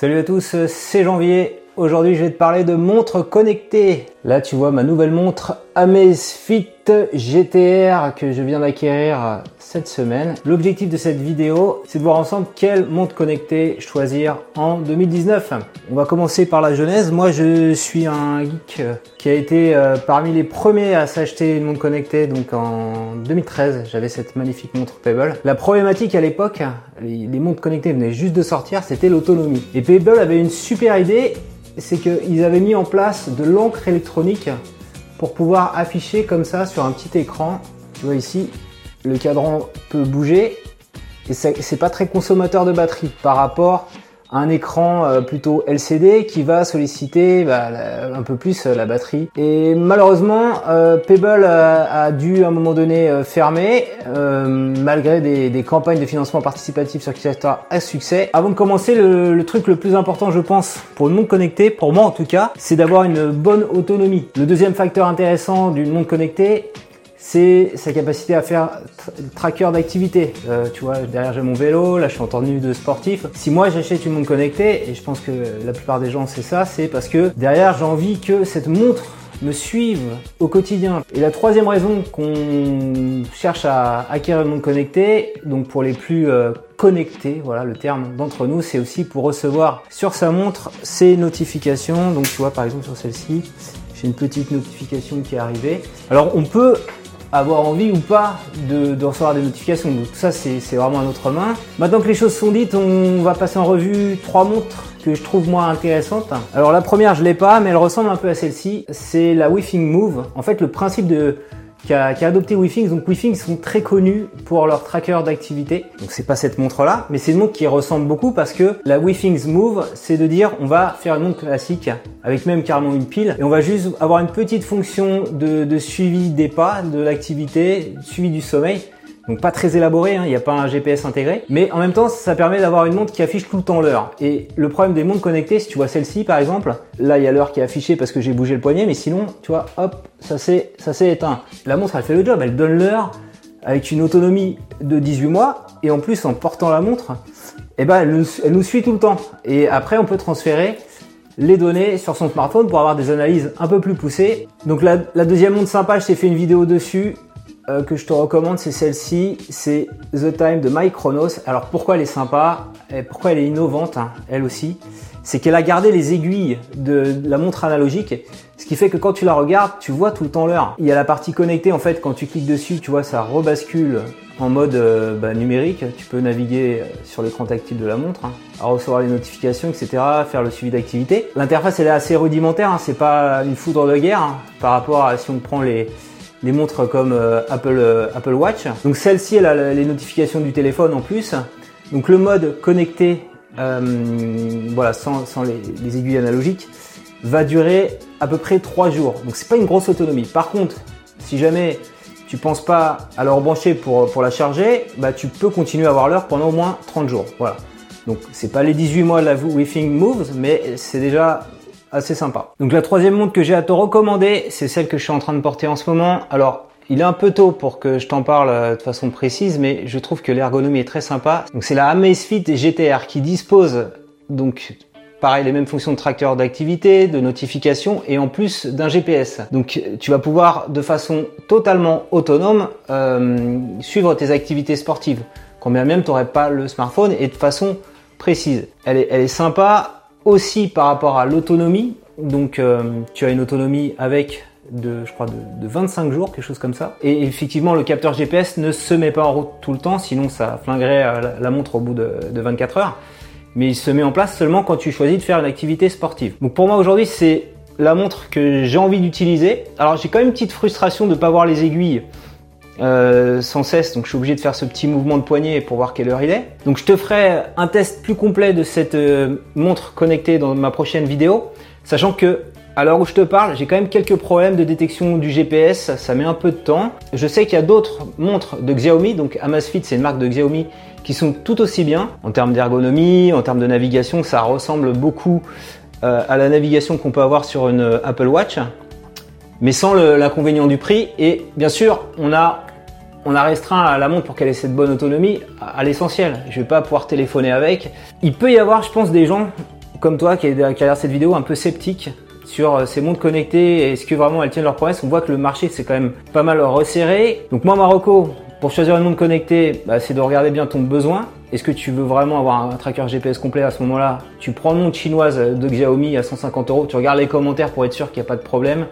Salut à tous, c'est Janvier. Aujourd'hui, je vais te parler de montres connectées. Là, tu vois ma nouvelle montre Amazfit GTR que je viens d'acquérir cette semaine. L'objectif de cette vidéo, c'est de voir ensemble quelle montre connectée choisir en 2019. On va commencer par la genèse. Moi, je suis un geek qui a été euh, parmi les premiers à s'acheter une montre connectée. Donc en 2013, j'avais cette magnifique montre Pebble. La problématique à l'époque, les, les montres connectées venaient juste de sortir, c'était l'autonomie. Et Pebble avait une super idée, c'est qu'ils avaient mis en place de l'encre électronique pour pouvoir afficher comme ça sur un petit écran. Tu vois ici, le cadran peut bouger et c'est pas très consommateur de batterie par rapport un écran euh, plutôt LCD qui va solliciter bah, un peu plus euh, la batterie. Et malheureusement, euh, Pebble a, dû à un moment donné fermer, malgré des, campagnes de financement participatif sur Kickstarter à succès. Avant de commencer, le, le, truc le plus important, je pense, pour une montre connectée, pour moi en tout cas, c'est d'avoir une bonne autonomie. Le deuxième facteur intéressant d'une montre connectée, c'est sa capacité à faire tracker d'activité. Euh, tu vois, derrière j'ai mon vélo, là je suis en tenue de sportif. Si moi j'achète une montre connectée, et je pense que la plupart des gens c'est ça, c'est parce que derrière j'ai envie que cette montre me suive au quotidien. Et la troisième raison qu'on cherche à acquérir une montre connectée, donc pour les plus euh, connectés, voilà le terme d'entre nous, c'est aussi pour recevoir sur sa montre ses notifications. Donc tu vois par exemple sur celle-ci, j'ai une petite notification qui est arrivée. Alors on peut avoir envie ou pas de, recevoir des notifications. Donc ça, c'est vraiment à notre main. Maintenant que les choses sont dites, on va passer en revue trois montres que je trouve moi intéressantes. Alors la première, je l'ai pas, mais elle ressemble un peu à celle-ci. C'est la WeThing Move. En fait, le principe de qui a, adopté WeThings. Donc WeThings sont très connus pour leur tracker d'activité. Donc c'est pas cette montre là, mais c'est une montre qui ressemble beaucoup parce que la WeThings Move, c'est de dire on va faire une montre classique avec même carrément une pile et on va juste avoir une petite fonction de, de suivi des pas, de l'activité, suivi du sommeil donc pas très élaboré, hein, il n'y a pas un GPS intégré, mais en même temps ça permet d'avoir une montre qui affiche tout le temps l'heure. Et le problème des montres connectées, si tu vois celle-ci par exemple, là il y a l'heure qui est affichée parce que j'ai bougé le poignet, mais sinon tu vois, hop, ça s'est ça éteint. La montre elle fait le job, elle donne l'heure avec une autonomie de 18 mois et en plus en portant la montre, eh ben elle nous, suit tout le temps. Et après on peut transférer les données sur son smartphone pour avoir des analyses un peu plus poussées. Donc la, la deuxième montre sympa, je t'ai fait une vidéo dessus. Euh, que je te recommande, c'est celle-ci, c'est The Time de Mike Chronos. Alors pourquoi elle est sympa et pourquoi elle est innovante, hein, elle aussi? C'est qu'elle a gardé les aiguilles de la montre analogique, ce qui fait que quand tu la regardes, tu vois tout le temps l'heure. Il y a la partie connectée, en fait, quand tu cliques dessus, tu vois, ça rebascule en mode euh, bah, numérique. Tu peux naviguer euh, sur l'écran tactile de la montre, hein, à recevoir les notifications, etc., faire le suivi d'activité. L'interface, elle est assez rudimentaire, hein, c'est pas une foudre de guerre par rapport à si on prend les les montres comme euh, Apple, euh, Apple Watch. Donc celle-ci, elle a les notifications du téléphone en plus. Donc le mode connecté, euh, voilà, sans, les, les, aiguilles analogiques, va durer à peu près 3 jours. Donc c'est pas une grosse autonomie. Par contre, si jamais tu penses pas à la rebrancher pour, la charger, bah tu peux continuer à avoir l'heure pendant au moins 30 jours. Voilà. Donc c'est pas les 18 mois de la Withing Moves, mais c'est déjà assez sympa. Donc la troisième montre que j'ai à te recommander, c'est celle que je suis en train de porter en ce moment. Alors il est un peu tôt pour que je t'en parle euh, de façon précise, mais je trouve que l'ergonomie est très sympa. Donc c'est la Amazfit GTR qui dispose donc pareil les mêmes fonctions de tracteur d'activité, de notification et en plus d'un GPS. Donc tu vas pouvoir de façon totalement autonome euh, suivre tes activités sportives, quand bien même tu n'aurais pas le smartphone et de façon précise. Elle est, elle est sympa, aussi par rapport à l'autonomie. Donc euh, tu as une autonomie avec de, je crois, de, 25 jours, quelque chose comme ça. Et effectivement, le capteur GPS ne se met pas en route tout le temps, sinon ça flinguerait euh, la, montre au bout de, 24 heures. Mais il se met en place seulement quand tu choisis de faire une activité sportive. Donc pour moi aujourd'hui, c'est la montre que j'ai envie d'utiliser. Alors j'ai quand même une petite frustration de ne pas voir les aiguilles euh, sans cesse, donc je suis obligé de faire ce petit mouvement de poignet pour voir quelle heure il est. Donc je te ferai un test plus complet de cette euh, montre connectée dans ma prochaine vidéo, sachant que à l'heure où je te parle, j'ai quand même quelques problèmes de détection du GPS, ça met un peu de temps. Je sais qu'il y a d'autres montres de Xiaomi, donc Amazfit c'est une marque de Xiaomi qui sont tout aussi bien en termes d'ergonomie, en termes de navigation, ça ressemble beaucoup euh, à la navigation qu'on peut avoir sur une Apple Watch mais sans l'inconvénient du prix. Et bien sûr, on a on a restreint la montre pour qu'elle ait cette bonne autonomie à, l'essentiel. Je vais pas pouvoir téléphoner avec. Il peut y avoir, je pense, des gens comme toi qui, regarde cette vidéo un peu sceptique sur euh, ces montres connectées et est-ce que vraiment elles tiennent leurs promesses. On voit que le marché c'est quand même pas mal resserré. Donc moi Marocco, pour choisir une montre connectée, bah, c'est de regarder bien ton besoin. Est-ce que tu veux vraiment avoir un tracker GPS complet à ce moment-là? Tu prends une montre chinoise de Xiaomi à 150 euros, tu regardes les commentaires pour être sûr qu'il n'y a pas de problème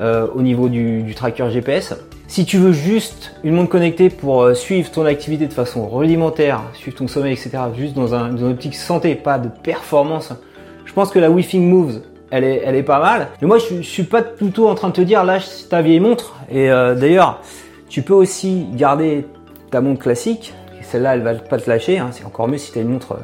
euh, au niveau du, tracker GPS. Si tu veux juste une montre connectée pour euh, suivre ton activité de façon rudimentaire, suivre ton sommeil, etc., juste dans, un, une optique santé, pas de performance, je pense que la Wi-Fi Moves, elle est, elle est pas mal. Mais moi, je, je suis pas plutôt en train de te dire lâche ta vieille montre. Et euh, d'ailleurs, tu peux aussi garder ta montre classique. Celle-là, elle va pas te lâcher. Hein. C'est encore mieux si tu as une montre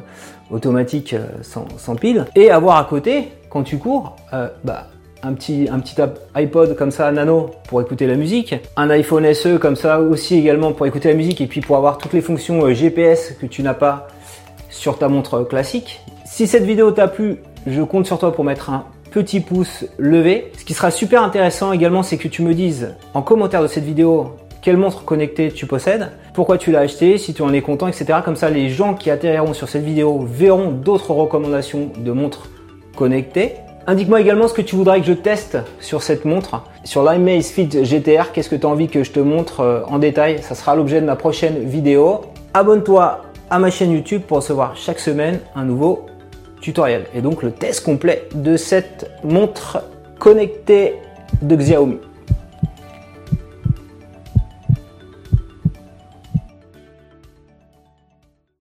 automatique euh, sans, pile. Et avoir à côté, quand tu cours, bah, un petit, un petit iPod comme ça, nano, pour écouter la musique. Un iPhone SE comme ça aussi également pour écouter la musique. Et puis pour avoir toutes les fonctions GPS que tu n'as pas sur ta montre classique. Si cette vidéo t'a plu, je compte sur toi pour mettre un petit pouce levé. Ce qui sera super intéressant également, c'est que tu me dises en commentaire de cette vidéo quelle montre connectée tu possèdes, pourquoi tu l'as acheté, si tu en es content, etc. Comme ça, les gens qui atterriront sur cette vidéo verront d'autres recommandations de montres connectées. Indique-moi également ce que tu voudrais que je teste sur cette montre, sur l'Imaze Fit GTR. Qu'est-ce que tu as envie que je te montre euh, en détail? Ça sera l'objet de ma prochaine vidéo. Abonne-toi à ma chaîne YouTube pour recevoir chaque semaine un nouveau tutoriel et donc le test complet de cette montre connectée de Xiaomi.